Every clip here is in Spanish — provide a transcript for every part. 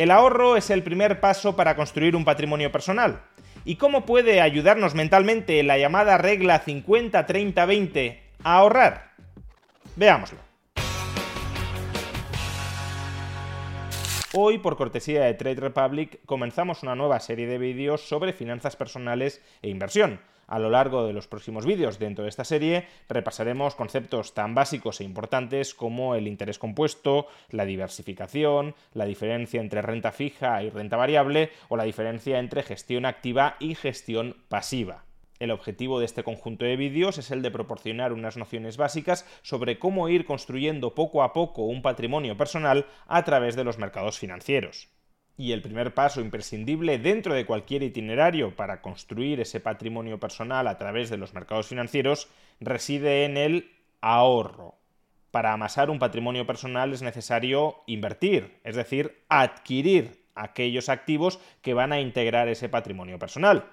El ahorro es el primer paso para construir un patrimonio personal. ¿Y cómo puede ayudarnos mentalmente la llamada regla 50-30-20 a ahorrar? Veámoslo. Hoy, por cortesía de Trade Republic, comenzamos una nueva serie de vídeos sobre finanzas personales e inversión. A lo largo de los próximos vídeos dentro de esta serie repasaremos conceptos tan básicos e importantes como el interés compuesto, la diversificación, la diferencia entre renta fija y renta variable o la diferencia entre gestión activa y gestión pasiva. El objetivo de este conjunto de vídeos es el de proporcionar unas nociones básicas sobre cómo ir construyendo poco a poco un patrimonio personal a través de los mercados financieros y el primer paso imprescindible dentro de cualquier itinerario para construir ese patrimonio personal a través de los mercados financieros reside en el ahorro. Para amasar un patrimonio personal es necesario invertir, es decir, adquirir aquellos activos que van a integrar ese patrimonio personal.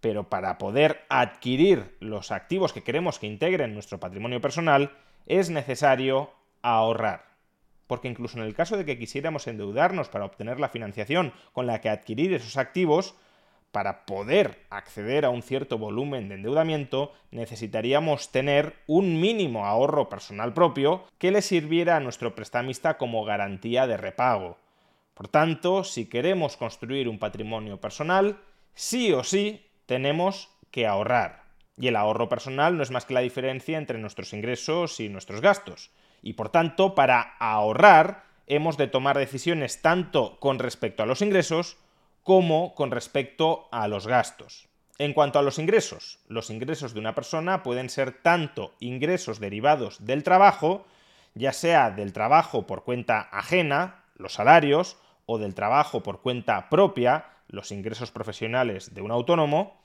Pero para poder adquirir los activos que queremos que integren nuestro patrimonio personal, es necesario ahorrar porque incluso en el caso de que quisiéramos endeudarnos para obtener la financiación con la que adquirir esos activos, para poder acceder a un cierto volumen de endeudamiento, necesitaríamos tener un mínimo ahorro personal propio que le sirviera a nuestro prestamista como garantía de repago. Por tanto, si queremos construir un patrimonio personal, sí o sí tenemos que ahorrar. Y el ahorro personal no es más que la diferencia entre nuestros ingresos y nuestros gastos y por tanto para ahorrar hemos de tomar decisiones tanto con respecto a los ingresos como con respecto a los gastos. En cuanto a los ingresos, los ingresos de una persona pueden ser tanto ingresos derivados del trabajo, ya sea del trabajo por cuenta ajena, los salarios, o del trabajo por cuenta propia, los ingresos profesionales de un autónomo,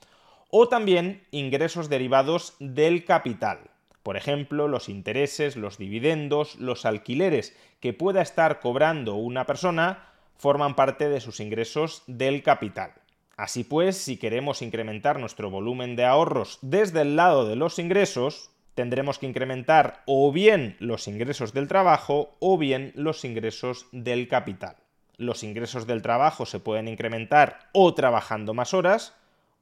o también ingresos derivados del capital, por ejemplo, los intereses, los dividendos, los alquileres que pueda estar cobrando una persona forman parte de sus ingresos del capital. Así pues, si queremos incrementar nuestro volumen de ahorros desde el lado de los ingresos, tendremos que incrementar o bien los ingresos del trabajo o bien los ingresos del capital. Los ingresos del trabajo se pueden incrementar o trabajando más horas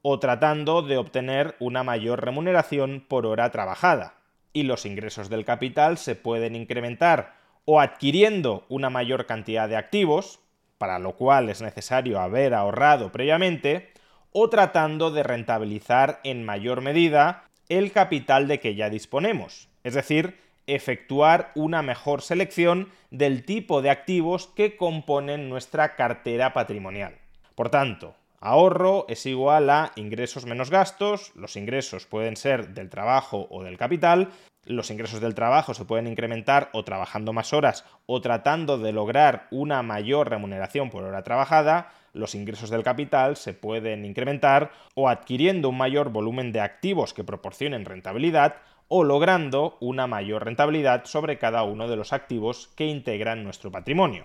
o tratando de obtener una mayor remuneración por hora trabajada y los ingresos del capital se pueden incrementar o adquiriendo una mayor cantidad de activos, para lo cual es necesario haber ahorrado previamente, o tratando de rentabilizar en mayor medida el capital de que ya disponemos, es decir, efectuar una mejor selección del tipo de activos que componen nuestra cartera patrimonial. Por tanto, Ahorro es igual a ingresos menos gastos, los ingresos pueden ser del trabajo o del capital, los ingresos del trabajo se pueden incrementar o trabajando más horas o tratando de lograr una mayor remuneración por hora trabajada, los ingresos del capital se pueden incrementar o adquiriendo un mayor volumen de activos que proporcionen rentabilidad o logrando una mayor rentabilidad sobre cada uno de los activos que integran nuestro patrimonio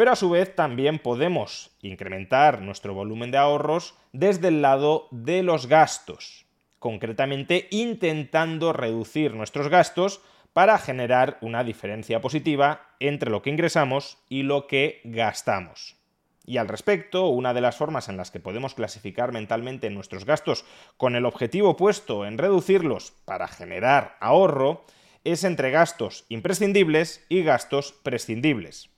pero a su vez también podemos incrementar nuestro volumen de ahorros desde el lado de los gastos, concretamente intentando reducir nuestros gastos para generar una diferencia positiva entre lo que ingresamos y lo que gastamos. Y al respecto, una de las formas en las que podemos clasificar mentalmente nuestros gastos con el objetivo puesto en reducirlos para generar ahorro es entre gastos imprescindibles y gastos prescindibles.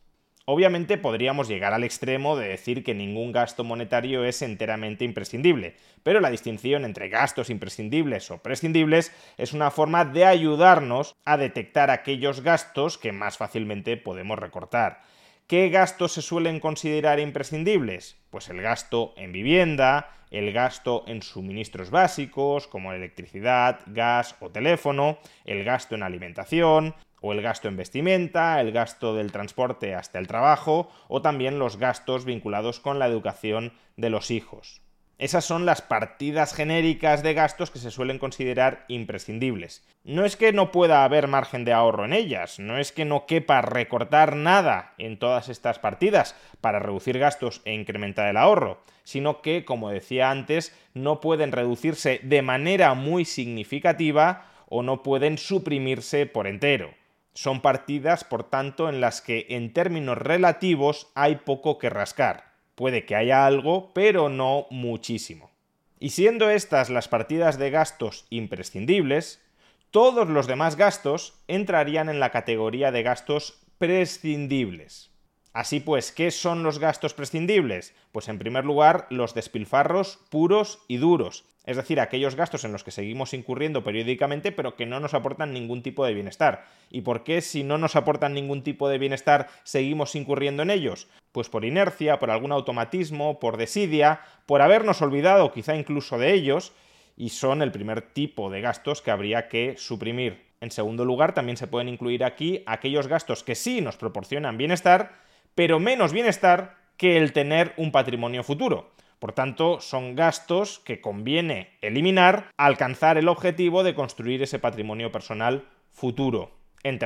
Obviamente podríamos llegar al extremo de decir que ningún gasto monetario es enteramente imprescindible, pero la distinción entre gastos imprescindibles o prescindibles es una forma de ayudarnos a detectar aquellos gastos que más fácilmente podemos recortar. ¿Qué gastos se suelen considerar imprescindibles? Pues el gasto en vivienda, el gasto en suministros básicos como electricidad, gas o teléfono, el gasto en alimentación, o el gasto en vestimenta, el gasto del transporte hasta el trabajo o también los gastos vinculados con la educación de los hijos. Esas son las partidas genéricas de gastos que se suelen considerar imprescindibles. No es que no pueda haber margen de ahorro en ellas, no es que no quepa recortar nada en todas estas partidas para reducir gastos e incrementar el ahorro, sino que, como decía antes, no pueden reducirse de manera muy significativa o no pueden suprimirse por entero. Son partidas, por tanto, en las que en términos relativos hay poco que rascar. Puede que haya algo, pero no muchísimo. Y siendo estas las partidas de gastos imprescindibles, todos los demás gastos entrarían en la categoría de gastos prescindibles. Así pues, ¿qué son los gastos prescindibles? Pues en primer lugar, los despilfarros puros y duros, es decir, aquellos gastos en los que seguimos incurriendo periódicamente pero que no nos aportan ningún tipo de bienestar. ¿Y por qué si no nos aportan ningún tipo de bienestar seguimos incurriendo en ellos? Pues por inercia, por algún automatismo, por desidia, por habernos olvidado quizá incluso de ellos, y son el primer tipo de gastos que habría que suprimir. En segundo lugar, también se pueden incluir aquí aquellos gastos que sí nos proporcionan bienestar, pero menos bienestar que el tener un patrimonio futuro. Por tanto, son gastos que conviene eliminar alcanzar el objetivo de construir ese patrimonio personal futuro. En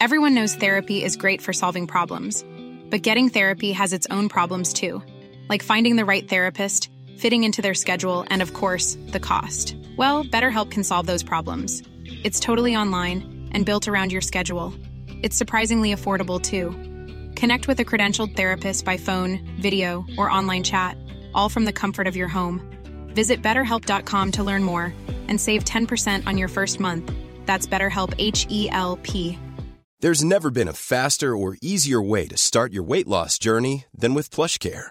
Everyone knows therapy is great for solving problems, but getting therapy has its own problems too, like finding the right therapist, fitting into their schedule, and of course, the cost. Well, BetterHelp can solve those problems. It's totally online and built around your schedule. It's surprisingly affordable too. Connect with a credentialed therapist by phone, video, or online chat, all from the comfort of your home. Visit betterhelp.com to learn more and save 10% on your first month. That's BetterHelp H E L P. There's never been a faster or easier way to start your weight loss journey than with PlushCare.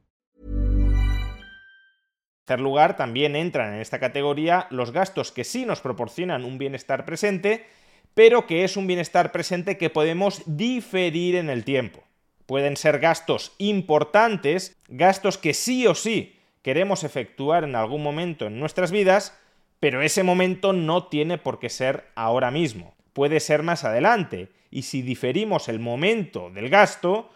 Tercer lugar, también entran en esta categoría los gastos que sí nos proporcionan un bienestar presente, pero que es un bienestar presente que podemos diferir en el tiempo. Pueden ser gastos importantes, gastos que sí o sí queremos efectuar en algún momento en nuestras vidas, pero ese momento no tiene por qué ser ahora mismo, puede ser más adelante, y si diferimos el momento del gasto,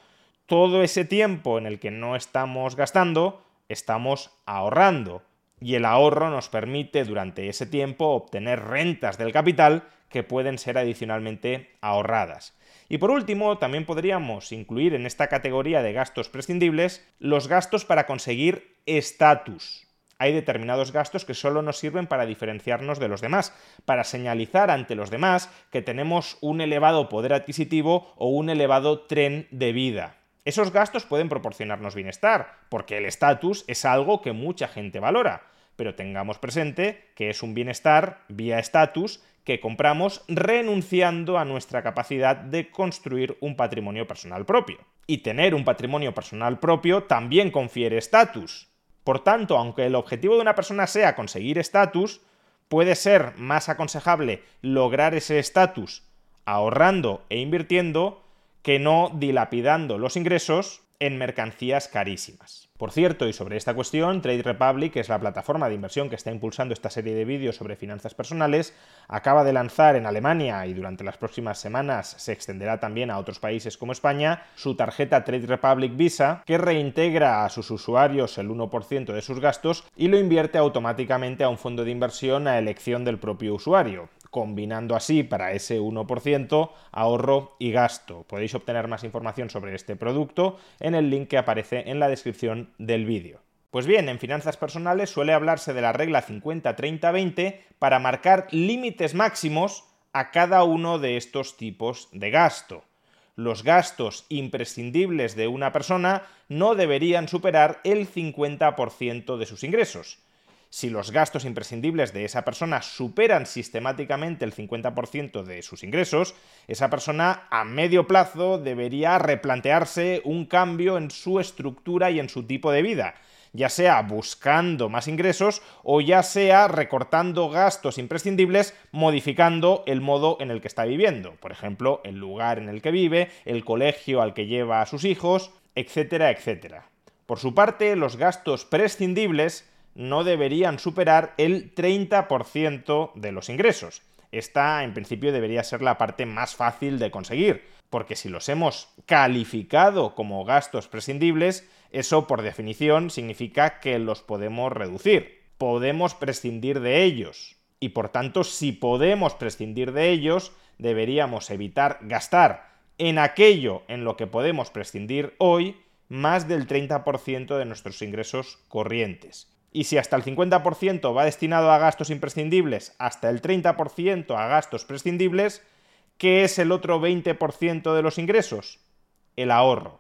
todo ese tiempo en el que no estamos gastando, estamos ahorrando, y el ahorro nos permite durante ese tiempo obtener rentas del capital que pueden ser adicionalmente ahorradas. Y por último, también podríamos incluir en esta categoría de gastos prescindibles los gastos para conseguir estatus. Hay determinados gastos que solo nos sirven para diferenciarnos de los demás, para señalizar ante los demás que tenemos un elevado poder adquisitivo o un elevado tren de vida. Esos gastos pueden proporcionarnos bienestar, porque el estatus es algo que mucha gente valora, pero tengamos presente que es un bienestar vía estatus que compramos renunciando a nuestra capacidad de construir un patrimonio personal propio. Y tener un patrimonio personal propio también confiere estatus. Por tanto, aunque el objetivo de una persona sea conseguir estatus, puede ser más aconsejable lograr ese estatus ahorrando e invirtiendo que no dilapidando los ingresos en mercancías carísimas. Por cierto, y sobre esta cuestión, Trade Republic, que es la plataforma de inversión que está impulsando esta serie de vídeos sobre finanzas personales, acaba de lanzar en Alemania y durante las próximas semanas se extenderá también a otros países como España, su tarjeta Trade Republic Visa, que reintegra a sus usuarios el 1% de sus gastos y lo invierte automáticamente a un fondo de inversión a elección del propio usuario combinando así para ese 1% ahorro y gasto. Podéis obtener más información sobre este producto en el link que aparece en la descripción del vídeo. Pues bien, en finanzas personales suele hablarse de la regla 50-30-20 para marcar límites máximos a cada uno de estos tipos de gasto. Los gastos imprescindibles de una persona no deberían superar el 50% de sus ingresos si los gastos imprescindibles de esa persona superan sistemáticamente el 50% de sus ingresos, esa persona a medio plazo debería replantearse un cambio en su estructura y en su tipo de vida ya sea buscando más ingresos o ya sea recortando gastos imprescindibles, modificando el modo en el que está viviendo. Por ejemplo, el lugar en el que vive, el colegio al que lleva a sus hijos, etcétera, etcétera. Por su parte, los gastos prescindibles no deberían superar el 30% de los ingresos. Esta, en principio, debería ser la parte más fácil de conseguir, porque si los hemos calificado como gastos prescindibles, eso por definición significa que los podemos reducir, podemos prescindir de ellos. Y por tanto, si podemos prescindir de ellos, deberíamos evitar gastar en aquello en lo que podemos prescindir hoy más del 30% de nuestros ingresos corrientes y si hasta el 50% va destinado a gastos imprescindibles, hasta el 30% a gastos prescindibles, ¿qué es el otro 20% de los ingresos? El ahorro.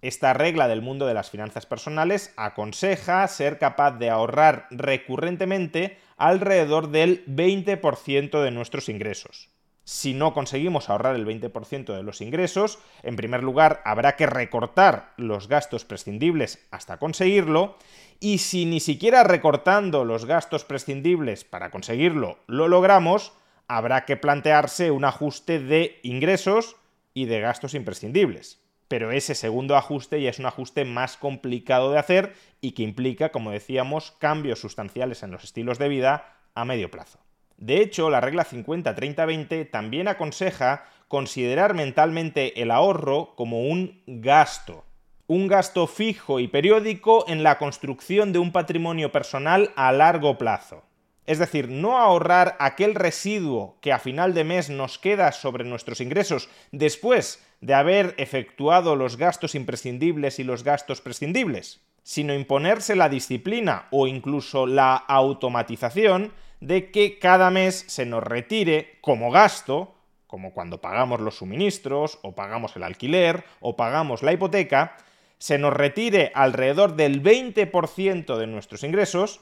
Esta regla del mundo de las finanzas personales aconseja ser capaz de ahorrar recurrentemente alrededor del 20% de nuestros ingresos. Si no conseguimos ahorrar el 20% de los ingresos, en primer lugar habrá que recortar los gastos prescindibles hasta conseguirlo, y si ni siquiera recortando los gastos prescindibles para conseguirlo lo logramos, habrá que plantearse un ajuste de ingresos y de gastos imprescindibles. Pero ese segundo ajuste ya es un ajuste más complicado de hacer y que implica, como decíamos, cambios sustanciales en los estilos de vida a medio plazo. De hecho, la regla 50-30-20 también aconseja considerar mentalmente el ahorro como un gasto. Un gasto fijo y periódico en la construcción de un patrimonio personal a largo plazo. Es decir, no ahorrar aquel residuo que a final de mes nos queda sobre nuestros ingresos después de haber efectuado los gastos imprescindibles y los gastos prescindibles, sino imponerse la disciplina o incluso la automatización de que cada mes se nos retire como gasto, como cuando pagamos los suministros, o pagamos el alquiler, o pagamos la hipoteca, se nos retire alrededor del 20% de nuestros ingresos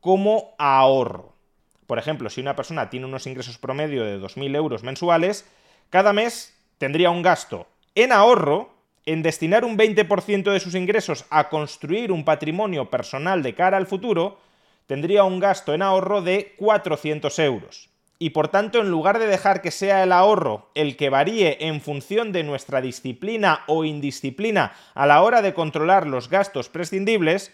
como ahorro. Por ejemplo, si una persona tiene unos ingresos promedio de 2.000 euros mensuales, cada mes tendría un gasto en ahorro, en destinar un 20% de sus ingresos a construir un patrimonio personal de cara al futuro, tendría un gasto en ahorro de 400 euros. Y por tanto, en lugar de dejar que sea el ahorro el que varíe en función de nuestra disciplina o indisciplina a la hora de controlar los gastos prescindibles,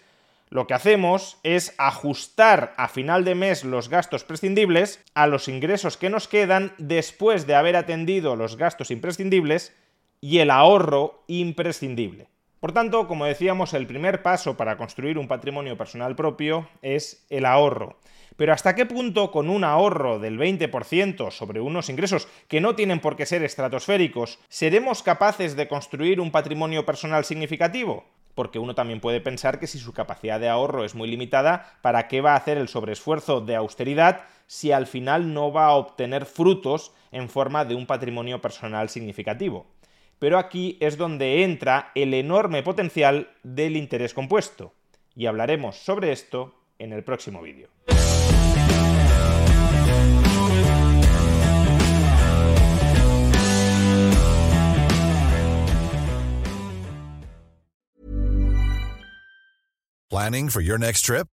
lo que hacemos es ajustar a final de mes los gastos prescindibles a los ingresos que nos quedan después de haber atendido los gastos imprescindibles y el ahorro imprescindible. Por tanto, como decíamos, el primer paso para construir un patrimonio personal propio es el ahorro. Pero ¿hasta qué punto con un ahorro del 20% sobre unos ingresos que no tienen por qué ser estratosféricos, seremos capaces de construir un patrimonio personal significativo? Porque uno también puede pensar que si su capacidad de ahorro es muy limitada, ¿para qué va a hacer el sobreesfuerzo de austeridad si al final no va a obtener frutos en forma de un patrimonio personal significativo? Pero aquí es donde entra el enorme potencial del interés compuesto. Y hablaremos sobre esto en el próximo vídeo. Planning for your next trip?